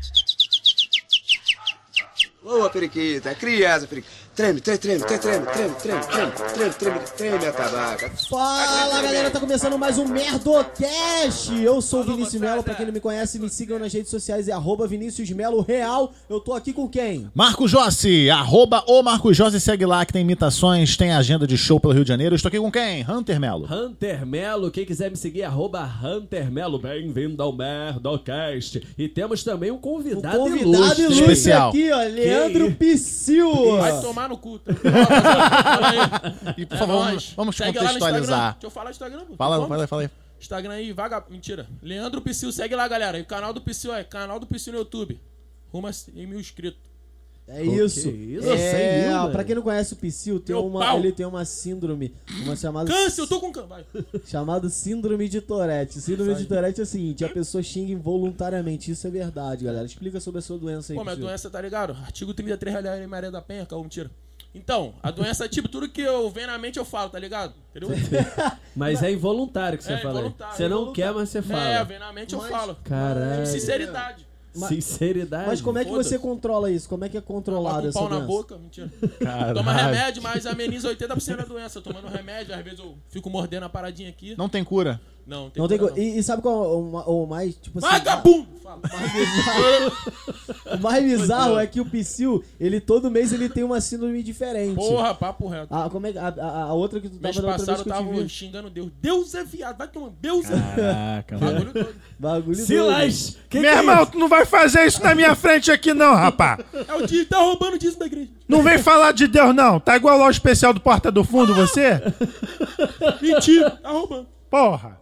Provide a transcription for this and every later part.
questions. Boa, periquita. Criança, periquita. Treme, treme, treme, treme, treme, treme, treme, treme, treme, treme, treme a tabaca. Fala galera, tá começando mais um Merdocast. Eu sou o Vinícius Melo, pra quem não me conhece, me sigam nas redes sociais, é arroba Vinícius Melo Real. Eu tô aqui com quem? Marco Jossi, arroba o Marco Jossi, segue lá que tem imitações, tem agenda de show pelo Rio de Janeiro. Estou aqui com quem? Hunter Melo. Hunter Melo, quem quiser me seguir, arroba Hunter Melo, bem-vindo ao Merdocast. E temos também um convidado, convidado ilustre. ilustre Especial. aqui, ó, Leandro Pissil. Vai tomar no cu. tá? E por É favor, nóis. vamos, vamos Segue lá no Instagram. contextualizar. Deixa eu falar o Instagram. pô. Fala, Vamos? fala aí, fala aí. Instagram aí, vaga... Mentira. Leandro Psyu, segue lá, galera. E o canal do Psyu é canal do Psyu no YouTube. Rumo a 100 mil inscritos. É isso. isso? É, mil, ó, velho. pra quem não conhece o Psyll, tem Meu uma, pau. ele tem uma síndrome, uma chamada Câncer, eu tô com câncer. Vai. chamada síndrome de Tourette. Síndrome de Tourette é o seguinte, a pessoa xinga involuntariamente, isso é verdade, galera. Explica sobre a sua doença aí, Pô, minha doença, tá ligado? Artigo 33 da Lei Maria da Penha, calma, mentira. Então, a doença é tipo tudo que eu venho na mente eu falo, tá ligado? Entendeu? Mas é involuntário que você É, fala. aí. involuntário, Você não involuntário. quer, mas você É, fala. vem na mente eu falo. Caralho. Sinceridade. Sinceridade. Mas como é que você controla isso? Como é que é controlado um essa pau na boca, mentira. Caralho. Toma remédio, mas ameniza 80% da doença. Tomando remédio, às vezes eu fico mordendo a paradinha aqui. Não tem cura. Não, tem Não tem cura, co- e, e sabe qual é o, ma- o mais, tipo assim, Vagabundo! O mais bizarro é que o Psyll, ele todo mês ele tem uma síndrome diferente. Porra, papo reto. Ah, como é que- a, a, a outra que tu Mês tava da outra vez passado que eu tava xingando Deus. Deus é viado, vai tomar. Deus é Caraca. Bagulho doido. Bagulho doido. Silas! Que Meu que é irmão, tu não vai fazer isso na minha frente aqui não, rapá. É o dia, tá roubando o dízimo da igreja. Não vem falar de Deus não. Tá igual lá o especial do Porta do Fundo, você? Mentira, tá roubando. Porra.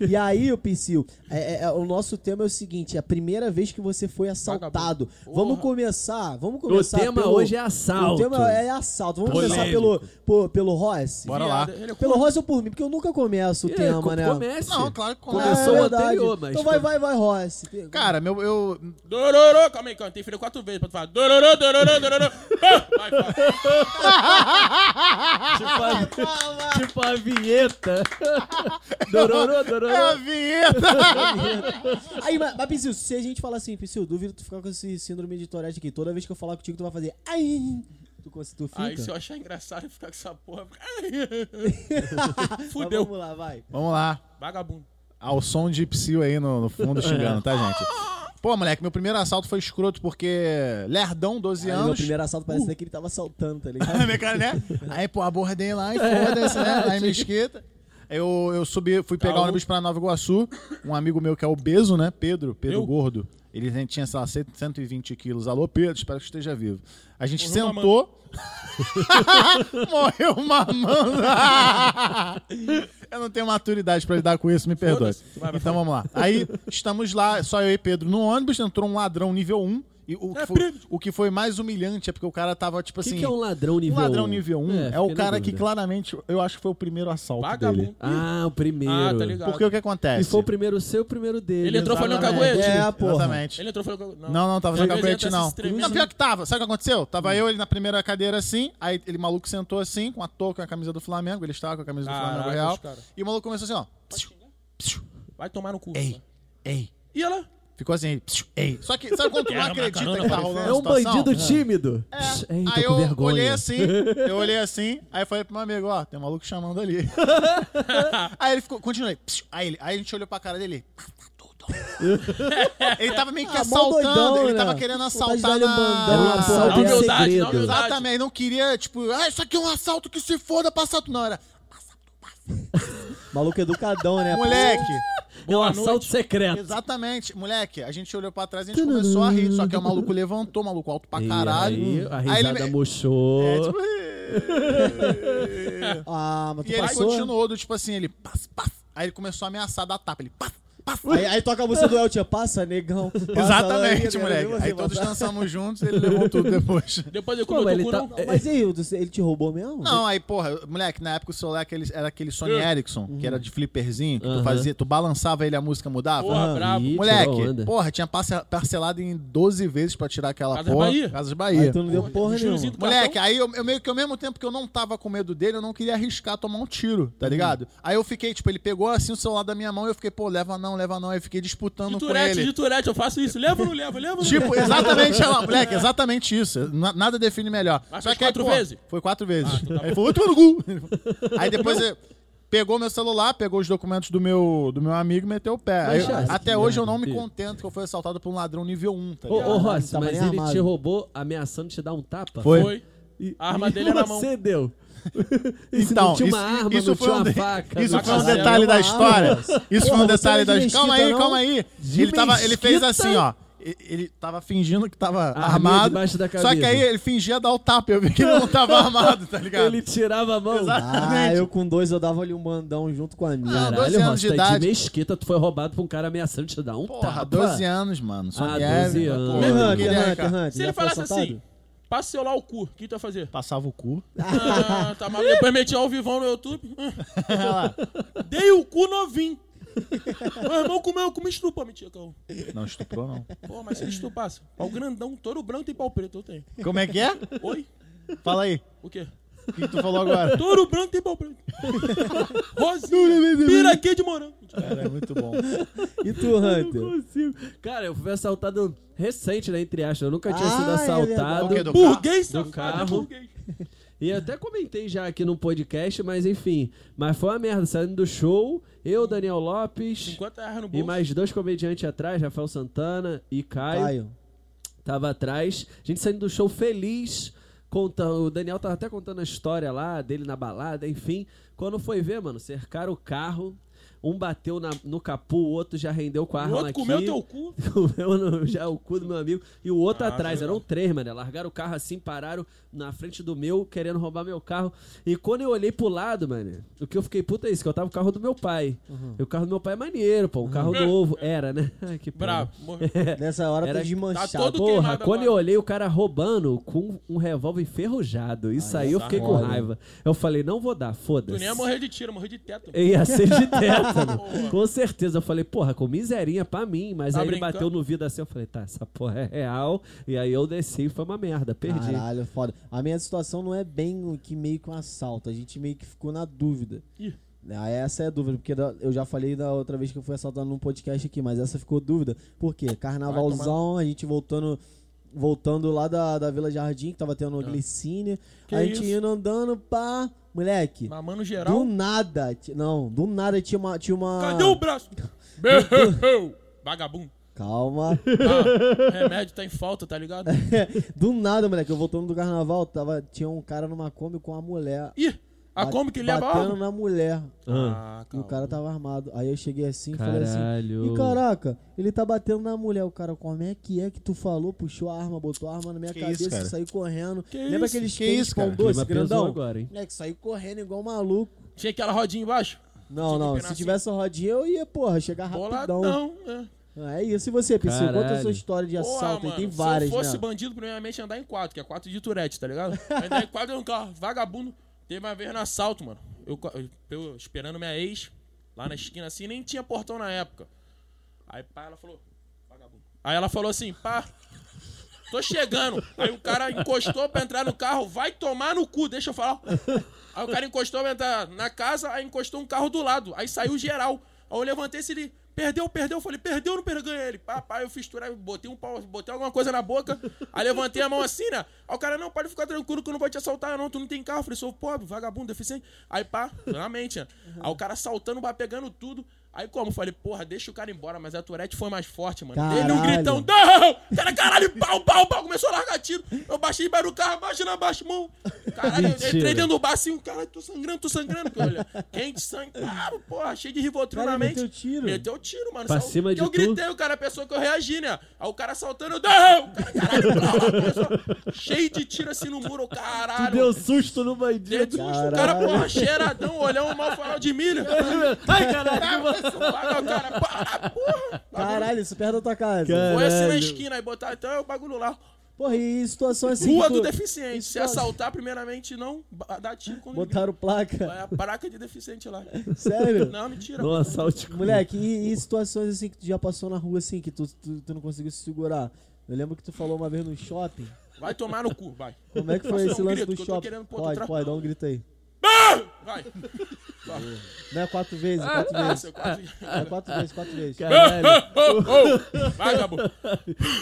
E aí, o Psyll, é, é- é- o nosso tema é o seguinte: é a primeira vez que você foi assaltado. Vamos começar. Vamos O começar. tema pelo- hoje é assalto. O tema é assalto. Vamos Polêmico. começar pelo, por- pelo Ross? Bora lá. É Pelo corno. Ross ou por mim? Porque eu nunca começo o É, tema, co- né? Comece. Não, claro que começa. Começou é o anterior, mas Então vai, vai, vai, Ross. Cara, meu, eu. Dororô, calma aí, calma. Tem filho quatro vezes pra tu falar. Dororô, dororô, dororô. Ah, Vai, fala. Tipo a, tipo a vinheta. Dororô, É a dororô. vinheta! Aí, mas, mas Psyll, se a gente falar assim, Psyll, duvido tu ficar com esse síndrome de Tourette aqui. Toda vez que eu falar contigo, tu vai fazer. Ai! Tu, tu fica? Aí se eu achar engraçado eu ficar com essa porra. Mas Fudeu. vamos lá, vai. Vamos lá. Vagabundo. Ao som de Psyu aí no, no fundo xingando, tá, gente? Pô, moleque, meu primeiro assalto foi escroto porque lerdão, 12 Aí, meu anos. primeiro assalto parece até que ele tava assaltando, tá ligado? Né? Aí, pô, abordei lá e foda-se, né? Lá em Mesquita. Eu, eu subi, fui pegar o Tá, ônibus pra Nova Iguaçu. Um amigo meu que é obeso, né? Pedro, Pedro Eu? Gordo. Ele tinha, sei lá, 120 quilos. Alô, Pedro, espero que esteja vivo. A gente Morreu sentou. Morreu mamando. eu não tenho maturidade pra lidar com isso, me perdoe. Foda-se. Vai, vai, Então vamos lá. Aí estamos lá, só eu e Pedro no ônibus, entrou um ladrão nível 1. E o, que É foi, o que foi mais humilhante é porque o cara tava, tipo O que, assim. que é um ladrão nível Um ladrão 1? nível 1 é, o cara que claramente, eu acho que foi o primeiro assalto Vagabundo. dele. Ah, o primeiro. Ah, tá ligado. Porque o que E acontece? foi o primeiro seu, o primeiro dele. Ele entrou falando caguete? É, porra. Exatamente. Ele entrou e falou. que- Não, não, tava fazendo caguete, não. Não, pior que tava. Sabe o que aconteceu? Tava eu ele na primeira cadeira assim, aí ele maluco sentou assim, com a touca e a camisa do Flamengo, ele estava com a camisa do Flamengo Real. E o maluco começou assim, ó. Vai tomar no cu. Ei, ei. E ela? Ficou assim, ei. Só que, sabe quando tu não acredita macarona que tá rolando É um bandido tímido. É. Ei, tô aí eu vergonha. olhei assim, eu olhei assim, aí falei pro meu amigo, ó, tem um maluco chamando ali. aí ele ficou, continuei. psiu, Aí, ele, aí a gente olhou pra cara dele. "Tá tudo." ele tava meio que Ah, assaltando, doidão, ele né? tava querendo de assaltar na... bandão, um assalto dessa. humildade, segredo. na humildade. Exatamente, não queria, tipo, ah, isso aqui é um assalto que se foda pra assalto. Não, era, Maluco educadão, né? moleque. É um assalto secreto. Exatamente, moleque. A gente olhou pra trás e a gente começou a rir. Só que o maluco levantou, o maluco alto pra E caralho. aí, a Aí ele risada murchou. É, tipo... Ah, mas tu E ele passou? continuou do tipo assim, ele. Aí ele começou a ameaçar dar tapa, ele. Aí, aí toca a música do Eltia, passa, negão. Passa lá, Exatamente, né? moleque. Você Aí todos passar. dançamos juntos ele levou tudo depois. Depois eu Pô, comi mas o ele tá- não. Mas e aí, ele te roubou mesmo? Não, aí, porra, moleque, na época o celular aquele- era aquele Sony Ericsson, que era de flipperzinho, que tu Aham. fazia, tu balançava ele, a música mudava. Porra, brabo. Moleque, porra, tinha parce- parcelado em 12 vezes pra tirar aquela Casas porra. Bahia? Casas Aí Bahia. tu não deu porra nenhuma. do Moleque, aí eu, eu meio que ao mesmo tempo que eu não tava com medo dele, eu não queria arriscar tomar um tiro, tá ligado? Aí eu fiquei, tipo, ele pegou assim o celular da minha mão e eu fiquei, pô, leva não, leva não. Aí fiquei disputando De com turete, ele. de turete, eu faço isso. Leva ou não leva? Leva ou não Tipo, leva? exatamente, ela, moleque, exatamente isso. Na- Nada define melhor. Mas Só fez que aí, quatro pô, vezes? Foi quatro vezes. Ah, então tá aí foi outro no cu. Aí depois ele pegou meu celular, pegou os documentos do meu, do meu amigo e meteu o pé. Aí, Mas, até que hoje eu merda, não me filho. contento que eu fui assaltado por um ladrão nível 1, tá Ô, ligado? ô Rossi, tava mas nem ele armado. te roubou ameaçando te dar um tapa? Foi. Foi. E, A arma e dele era na mão. você deu. Então, isso, uma arma, isso foi tinha um, uma de- faca. isso foi um detalhe da história. arma. Isso foi um detalhe é da história. Calma aí, calma aí. De Ele, tava, ele fez assim, ó. Ele tava fingindo que tava Arminha armado. Só que aí ele fingia dar o tapa. Eu vi que ele não tava armado, tá ligado? Ele tirava a mão. Ah, eu com dois eu dava ali um mandão junto com a minha. Não, 12 Caralho, anos de tá idade. de mesquita, tu foi roubado por um cara ameaçando te dar um Porra, tapa. 12 anos, mano. Só Ah, Nieve, 12 pô, anos. Hunter, Hunter. Hunter, Se ele falasse assaltado? assim, o celular o cu, o que tu ia fazer? Passava o cu. Ah, tá maluco. Depois meti ao vivão no YouTube. Ah, Dei o cu novinho. Meu irmão comeu, comi estupa, mentira, cão. Não estuprou, não. Pô, mas se ele estupasse, pau grandão, touro branco tem pau preto, eu tenho. Como é que é? Oi? Fala aí. O quê? O que, que tu falou agora? Touro branco tem pau preto. Rosinha, piraquê de morango. Cara, é muito bom. E tu, Eu não Hunter? consigo. Cara, eu fui assaltado recente, né? Entre aspas. Eu nunca tinha Ah, sido é assaltado. quê, do Burguês, Do carro. E até comentei já aqui no podcast, mas enfim. Mas foi uma merda. Saindo do show, eu, Daniel Lopes 50 reais no e bolso. mais dois comediantes atrás, Rafael Santana e Caio. Caio. Tava atrás. A gente saindo do show feliz. Conta, o Daniel tava até contando a história lá dele na balada, enfim. Quando foi ver, mano, cercaram o carro. Um bateu na- no capu, o outro já rendeu com a O arma outro aqui. comeu teu cu. Comeu no- já o cu do meu amigo. E o outro Ah, atrás. Eram três, mano. Largaram o carro assim, pararam na frente do meu, querendo roubar meu carro. E quando eu olhei pro lado, mano, o que eu fiquei puta é isso, que eu tava com o carro do meu pai. Uhum. E o carro do meu pai é maneiro, pô. Um carro novo. Era, né? Ai, que. Bravo. morreu. Nessa hora Era- tá desmanchado. Tá todo Porra, quando agora. eu olhei o cara roubando com um revólver enferrujado, isso aí eu fiquei com raiva. Eu falei, não vou dar, Tu foda-se. nem ia morrer de tiro, morrer de teto. Eu Ia ser de com certeza. Eu falei, porra, com miserinha pra mim. Mas Tá aí ele brincando? bateu no vidro assim. Eu falei, tá, essa porra é real. E aí eu desci e foi uma merda. Perdi. Caralho, foda. A minha situação não é bem o que meio que um assalto. A gente meio que ficou na dúvida. Ih. Ah, essa é a dúvida, porque eu já falei da outra vez que eu fui assaltado num podcast aqui, mas essa ficou dúvida. Por quê? Carnavalzão, a gente voltando voltando lá da, da Vila Jardim, que tava tendo glicínia. Ah. Que a gente isso? indo andando, pá. Moleque, Mamando do geral. nada, ti- não, do nada tinha uma. Tinha uma... Cadê o braço? Beu, Vagabundo. Calma. Ah, remédio tá em falta, tá ligado? do nada, moleque, eu voltando do carnaval, tava, tinha um cara numa Kombi com a mulher. Ih, a Bat- como que leva Batendo algo? na mulher. Ah, E o calma. cara tava armado. Aí eu cheguei assim e falei assim. Caralho. E caraca, ele tá batendo na mulher. O cara, como é que é que tu falou? Puxou a arma, botou a arma na minha Que cabeça isso, e saiu correndo. Que Lembra isso? aqueles Que isso, cara? doce, grandão? agora, hein? É que saiu correndo igual maluco. Tinha aquela rodinha embaixo? Não, Tinha não. Se assim. tivesse rodinha, eu ia, porra, chegar rapidão. Boladão. É. É isso. E você, PC? Conta a sua história de assalto. aí mano, tem várias, se eu fosse né? bandido, primeiramente ia andar em quatro, que é quatro de turete, tá ligado? Andar em quatro é um carro, vagabundo. Teve uma vez no assalto, mano. Eu, eu- esperando minha ex, lá na esquina assim, nem tinha portão na época. Aí pá, ela falou, vagabundo. Aí ela falou assim, pá, tô chegando. Aí o cara encostou pra entrar no carro, vai tomar no cu, deixa eu falar. Aí o cara encostou pra entrar na casa, aí encostou um carro do lado. Aí saiu geral. Aí eu levantei esse ele. Perdeu, perdeu. Eu falei, perdeu não perdeu? Ganhei ele. Pá, eu fiz turar, botei um pau, botei alguma coisa na boca. Aí levantei a mão assim, né? Aí o cara, não, pode ficar tranquilo que eu não vou te assaltar, não. Tu não tem carro. Eu falei, sou pobre, vagabundo, deficiente. Aí pá, realmente, né? Aí o cara saltando, pegando tudo. Aí como? Eu falei, porra, deixa o cara embora, mas a Tourette foi mais forte, mano. Dele um Caralho. gritão, não! Cara, caralho, pau, pau, pau. Começou a largar tiro. Eu baixei embaixo do carro, abaixa na baixa mão. Caralho, eu Mentira. entrei dentro do bar assim, caralho, tô sangrando, tô sangrando. Olha, quente, sangue, claro, porra, cheio de rivotril Cara, na mente. meteu tiro. Meteu tiro, mano. Pra cima de eu tu? gritei, o cara pensou que eu reagi, né? Aí o cara saltando, não! O cara, caralho, cheio de tiro assim no muro, caralho. Tu deu susto no bandido. susto, o cara, Caralho. porra, cheiradão, olhão, mal farol de milho. Ai, caralho. O cara, para, porra. Caralho, isso perto da tua casa. Foi assim na esquina, aí botaram até o bagulho lá. Porra, e situação assim. Rua do tu- deficiente. Se assaltar, primeiramente, não dá tiro quando Botaram placa. É a placa de deficiente lá. Sério? Não, mentira. No assalto. Moleque, e, e situações assim que tu já passou na rua assim, que tu, tu, tu não conseguiu se segurar? Eu lembro que tu falou uma vez no shopping. Vai tomar no cu, vai. Como é que foi esse um lance grito, do que eu tô shopping? querendo pôr Pode, pode, dá um grito aí. Ah! Vai. Não é quatro vezes, quatro Ah, vezes. quase- É quatro vezes, quatro vezes. Caralho, Vai, Gabu.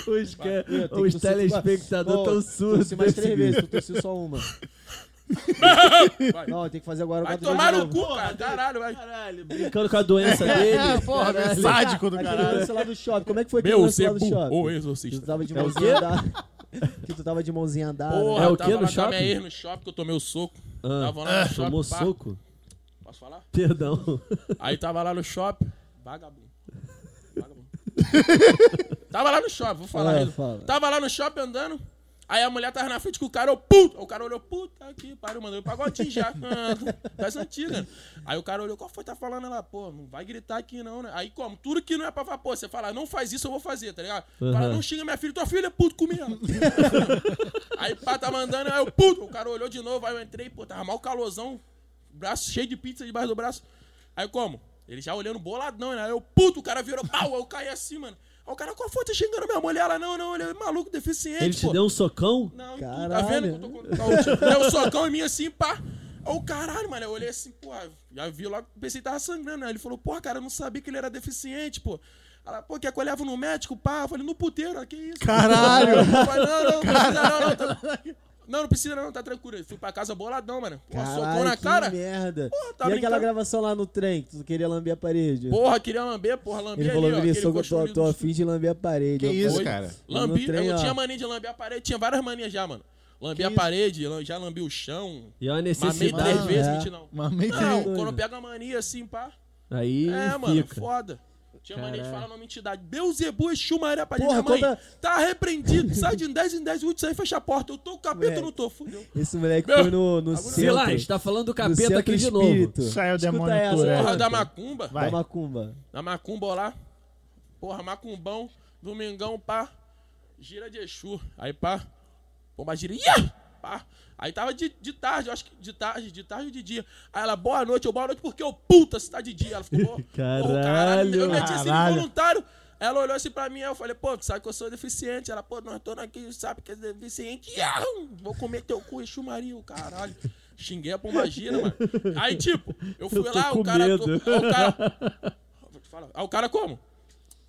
Os, telespectadores Pô, tão surdos. Tossi mais três vezes, tu tossiu só uma. Vai. Não, tem que fazer agora Vai quatro tomar vezes no cu, cara. Caralho, vai. Caralho, brincando com a doença dele. É, porra, Caralho. sádico do Aquele caralho. lance lá do shopping, como é que foi aquele Meu, lance lá do shopping? o Que tu exorcista. tava de É o mãozinha? Que tu tava de mãozinha andada. Porra, É o eu tava no lá com a minha shopping? ex no shopping que eu tomei o soco. Ah, Tava lá no shopping, Tomou pá. soco? Posso falar? Perdão. Aí tava lá no shopping. Vagabundo. Vagabundo. tava lá no shopping, vou falar É, fala. Tava lá no shopping andando. Aí a mulher tava na frente com o cara, eu puto. Aí o cara olhou, puta aqui, pariu, mandou pagodinho já. Peça antiga. Aí o cara olhou, qual foi tá falando ela? Pô, não vai gritar aqui não, né? Aí como? Tudo que não é pra falar, pô, você fala, não faz isso, eu vou fazer, tá ligado? Uhum. não xinga minha filha, tua filha é puto comigo. aí pá, tá mandando, aí eu puto. O cara olhou de novo, aí eu entrei, pô, tava mal calorzão, braço cheio de pizza debaixo do braço. Aí como? Ele já olhando boladão, né? Aí eu, puto, o cara virou pau, eu caí assim, mano. Aí o cara, qual foi? Tá xingando minha mulher? Ela, não, não, ele é maluco, deficiente, Ele te pô. deu um socão? Não, Caralho. tá vendo que eu tô com. Deu um socão em mim assim, pá. Ô, caralho, mano. Eu olhei assim, pô, já vi logo, pensei que tava sangrando. Aí ele falou, porra, cara, eu não sabia que ele era deficiente, pô. Ela, pô, quer que eu levo no médico, pá? Eu falei, no puteiro, que isso? Caralho. Eu falei, não, não, não precisa não, não. Tá... Não, não precisa não, tá tranquilo. Eu fui pra casa boladão, mano. Pô, Caralho, na que cara. merda. Porra, tá e aquela brincando? gravação lá no trem, que tu queria lamber a parede? Porra, queria lamber, porra, lambi Ele ali, falou ó. que ele sou, tô, tô afim de lamber a parede. Que isso, cara? Lambi, No trem, eu ó. tinha mania de lamber a parede, tinha várias manias já, mano. Lambi a parede, lam- já lambi o chão. E é uma Mamei necessidade. três Ah, vezes, é. mentira não. Mamei Não, quando pega a mania assim, pá. Aí É, mano, fica. foda. Tinha mania de falar nome entidade. Beuzebu, Exu, Maria, pra Porra, minha mãe. conta- Tá repreendido. Sai de 10 em 10 minutos, sai e fecha a porta. Eu tô com o capeta, Moleque. não tô, fudeu. Esse moleque Meu, foi no, no centro. Silas, tá falando do capeta aqui de novo. espírito. Saiu o Escuta demônio essa, Tourette. Porra, Porra, da macumba. Vai. Da macumba. Da macumba lá. Porra, macumbão. Domingão, pá. Gira de Exu. Aí, pá. Pomba gira. Ia! Pá. Aí tava de, de tarde, eu acho que de tarde, de tarde ou de dia. Aí ela, boa noite, eu boa noite porque eu puta se tá de dia. Ela ficou, pô, Caralho. Eu meti assim Caralho. voluntário. Ela olhou assim pra mim, eu falei, pô, tu sabe que eu sou deficiente. Ela, pô, nós tô aqui, sabe que é deficiente. Vou comer teu cu, Exu Maria, o caralho. Xinguei a pomba gira, mano. Aí, tipo, eu fui Eu lá, o cara. O cara. Aí o cara como?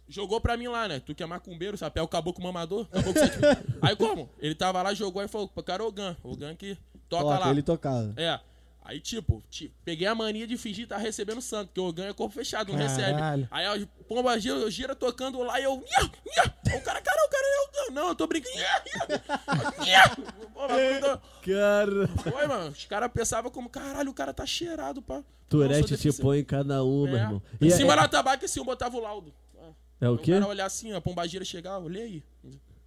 Jogou pra mim lá, né? Tu que é macumbeiro, sabe? É o caboclo mamador. Caboclo sete... Aí como? Ele tava lá, jogou e falou, cara, o Gan. O Gan que toca Toca, lá. ele tocava. É. Aí, tipo, ti- peguei a mania de fingir estar recebendo santo, porque o é corpo fechado, não recebe. Caralho. Aí a pomba gira, gira tocando lá e eu. Nha, nha. O cara, cara, o cara é o Gan. Não, eu tô brincando. Nha, nha. Nha. Cara, Foi, mano. Os caras pensavam como, caralho, o cara tá cheirado, pá. Sou te põe em cada uma, É. irmão. Em E cima é, da tabaca, assim, eu botava o laudo. É o O quê? cara olhar assim, a pombagira chegar, olhei aí.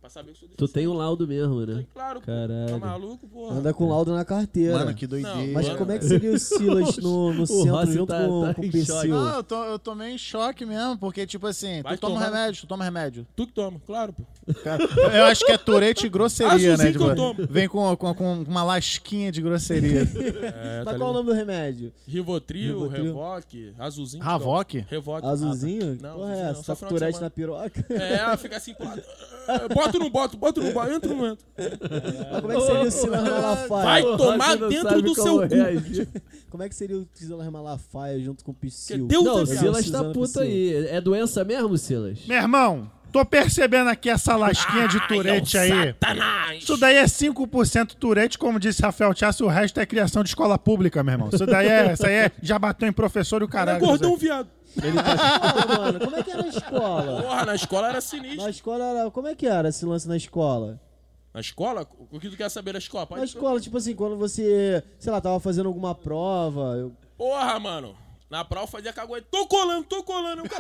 Pra saber que eu sou Tu tem um laudo mesmo, né? Claro, pô. Caralho. Tá maluco, porra. Anda com laudo na carteira. Mano, que doideira. Mas Mano. como é que seria o Silas no, no centro Rossi junto tá- com, tá com o choque. Não, eu, tô, eu tomei em choque mesmo, porque, tipo assim, Vai tu toma tomar. remédio, tu toma remédio. Tu que toma, claro, pô. Cara, eu acho que é Tourette e grosseria, né? Azulzinho que eu Tipo, tomo. vem com, com, com uma lasquinha de grosseria. É, Mas qual o nome do remédio? Rivotril, Rivotril. Revoque, Azulzinho. Ravoque? Revoque. Azulzinho? Ah, Não, porra é não, essa? só Tá na piroca? É, fica assim. É, Bota ou não bota, bota ou não bota, entra ou não entra. Mas como é que seria o Silas Malafaia? Vai tomar dentro do seu cu. Como é que seria o Silas Malafaia junto com o Psyu? Deus Não, é o viado. Silas tá puto aí. É doença mesmo, Silas? Meu irmão, tô percebendo aqui essa lasquinha de Tourette Ai, é aí. Satanás. Isso daí é 5% Tourette, como disse Rafael Tiasso, o resto é criação de escola pública, meu irmão. Isso daí é, isso aí é, já bateu em professor e o É caralho. gordão, Zé. viado. Porra, mano, como é que era a escola? Porra, na escola era sinistro. Na escola era... Como é que era esse lance na escola? Na escola? O que tu quer saber da escola? Pode Na escola, tipo assim, quando você, sei lá, tava fazendo alguma prova... eu- Porra, mano. Na prova eu fazia caguete. Tô colando, tô colando.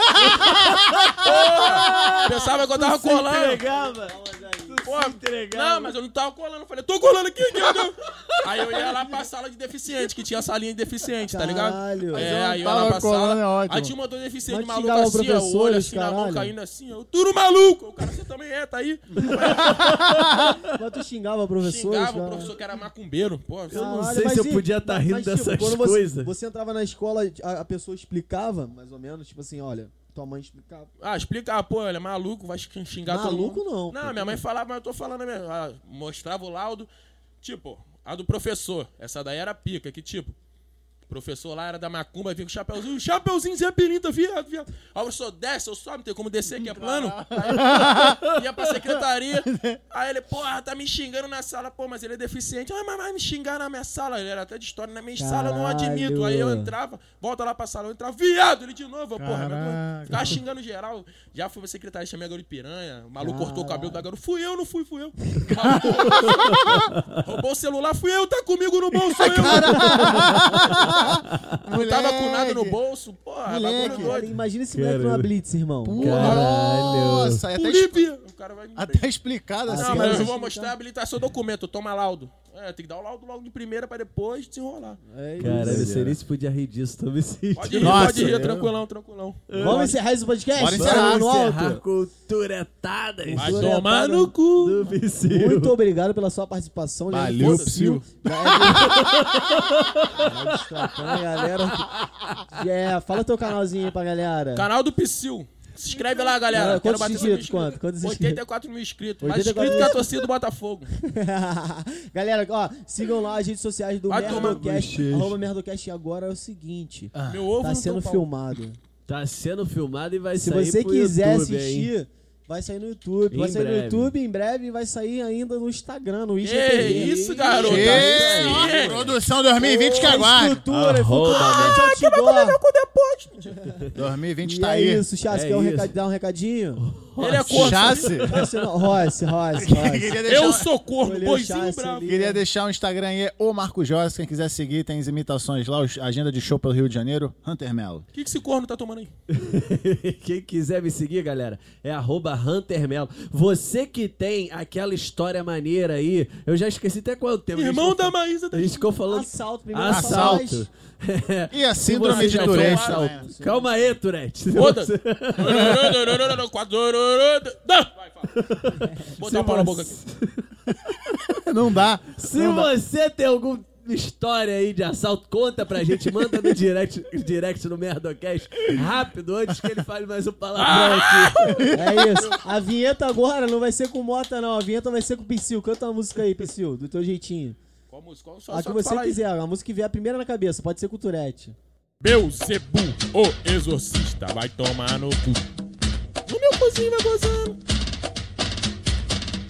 Pensava que eu tava colando. Porra, não, mas eu não tava colando. Eu falei, tô colando aqui, aqui, aqui. Aí eu ia lá pra sala de deficiente, que tinha salinha de deficiente, tá ligado? Caralho. É, eu aí eu ia lá pra sala. é ótimo. Aí tinha uma dor deficiente Mas maluco xingava assim, ó, o olho assim na mão caralho. caindo assim, ó. Tudo maluco. O cara, você também é, tá aí. Mas tu xingava professores, Xingava cara? o professor que era macumbeiro. Pô, Eu não Caralho, sei mas se eu podia estar mas, rindo tipo, dessas você- coisas. Você entrava na escola, a, a pessoa explicava, mais ou menos, tipo assim, olha, tua mãe explicava. Ah, explica, ah, pô, ele é maluco, vai xingar todo mundo. Maluco não. Não, minha mãe falava, mas eu tô falando mesmo. Ah, mostrava o laudo. Tipo, a do professor. Essa daí era pica, que tipo. Professor lá era da macumba, vinha com o chapeuzinho, chapeuzinho Zé Pilinta, viado, viado. Aí o professor desce, eu sobe, não tem como descer, que é plano. Aí, ia pra secretaria. Aí ele, porra, tá me xingando na sala, pô, mas ele é deficiente. Ah, mas vai me xingar na minha sala. Ele era até de história, na minha sala eu não admito. Aí eu Caralho. entrava, volta lá pra sala, eu entrava, viado, ele de novo, porra. Caraca. Ficava xingando geral. Já fui pra secretaria, chamei a garoto de piranha. O maluco cortou o cabelo da garota. Fui eu, não fui, fui eu. Roubou o celular, fui eu, tá comigo no bolso, eu. Não tava com nada no bolso, porra, Moleque. bagulho Cara, doido. imagina esse moleque numa blitz, irmão. Nossa, é até, Polícia. O cara vai me até explicado assim. Não, mas né? eu vou mostrar a habilitação do documento, toma laudo. É, tem que dar o laudo logo de primeira pra depois desenrolar. É isso. Caralho, eu sei nem se podia rir disso, tô me sentindo. Pode rir, Nossa, pode rir, eu- tranquilão, tranquilão. Vamos encerrar esse podcast? Bora encerrar. no encerrar alto. culturetadas Vai tomar no cu. do Psyu. Muito obrigado pela sua participação. Leandro Valeu, Psyu. Destratando a galera. É, fala teu canalzinho aí pra galera. Canal do Psyu. Se inscreve lá, galera. Ah, Quero bater inscritos? 100 mil Quanto? Quantos inscritos? 84 mil inscritos. Mais 84 inscrito que a torcida do Botafogo. galera, ó, sigam lá as redes sociais do Vai Merdocast. no Arroba Merdocast. E agora é o seguinte. Meu ovo Tá no sendo filmado. Tá sendo filmado e vai Se sair você pro quiser YouTube, hein? assistir, vai sair no YouTube. vai Em sair no breve. YouTube em breve e vai sair ainda no Instagram, no Que IGTV. isso, garoto. Ê, Isso aí. produção 2020 que aguarde. Estrutura, Arroba, futuramente Vai outdoor. Cu depois. 2020 E tá é aí. isso, Chassi, É quer um recado- dar um recadinho? Ele é corno. Chassi. Rossi, não, Rossi, Rossi, Eu sou corno, o boizinho bravo. queria deixar o Instagram aí, é o Marco Jorge. Quem quiser seguir, tem as imitações lá, agenda de show pelo Rio de Janeiro, Hunter Melo. O que, que esse corno tá tomando aí? Quem quiser me seguir, galera, é arroba Hunter Melo. Você que tem aquela história maneira aí, eu já esqueci até quanto tempo. a gente Irmão da Maísa A gente ficou falando Assalto, primeiro assalto. E a síndrome de Tourette um assalto- Calma aí, Tourette. Se Foda-se. Vai, fala. Botar o pau na boca aqui. Não dá. Se você tem alguma história aí de assalto, conta pra gente, manda no direct, direct no Merdocast, rápido, antes que ele fale mais um palavrão aqui. É isso. A vinheta agora não vai ser com Mota, não. A vinheta vai ser com o Psyu. Canta uma música aí, Psyu, do teu jeitinho. Qual música? Qual só, A que você quiser, a música que vier a primeira na cabeça. Pode ser com o Tourette. Beuzebu, o exorcista, vai tomar no cu. Cozinho vai gozando.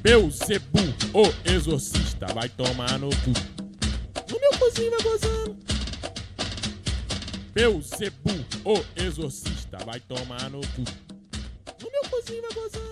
Beuzebu, o exorcista, vai tomar no cu. No meu cozinho vai gozando. Beuzebu, o exorcista, vai tomar no cu. No meu cozinho vai gozando.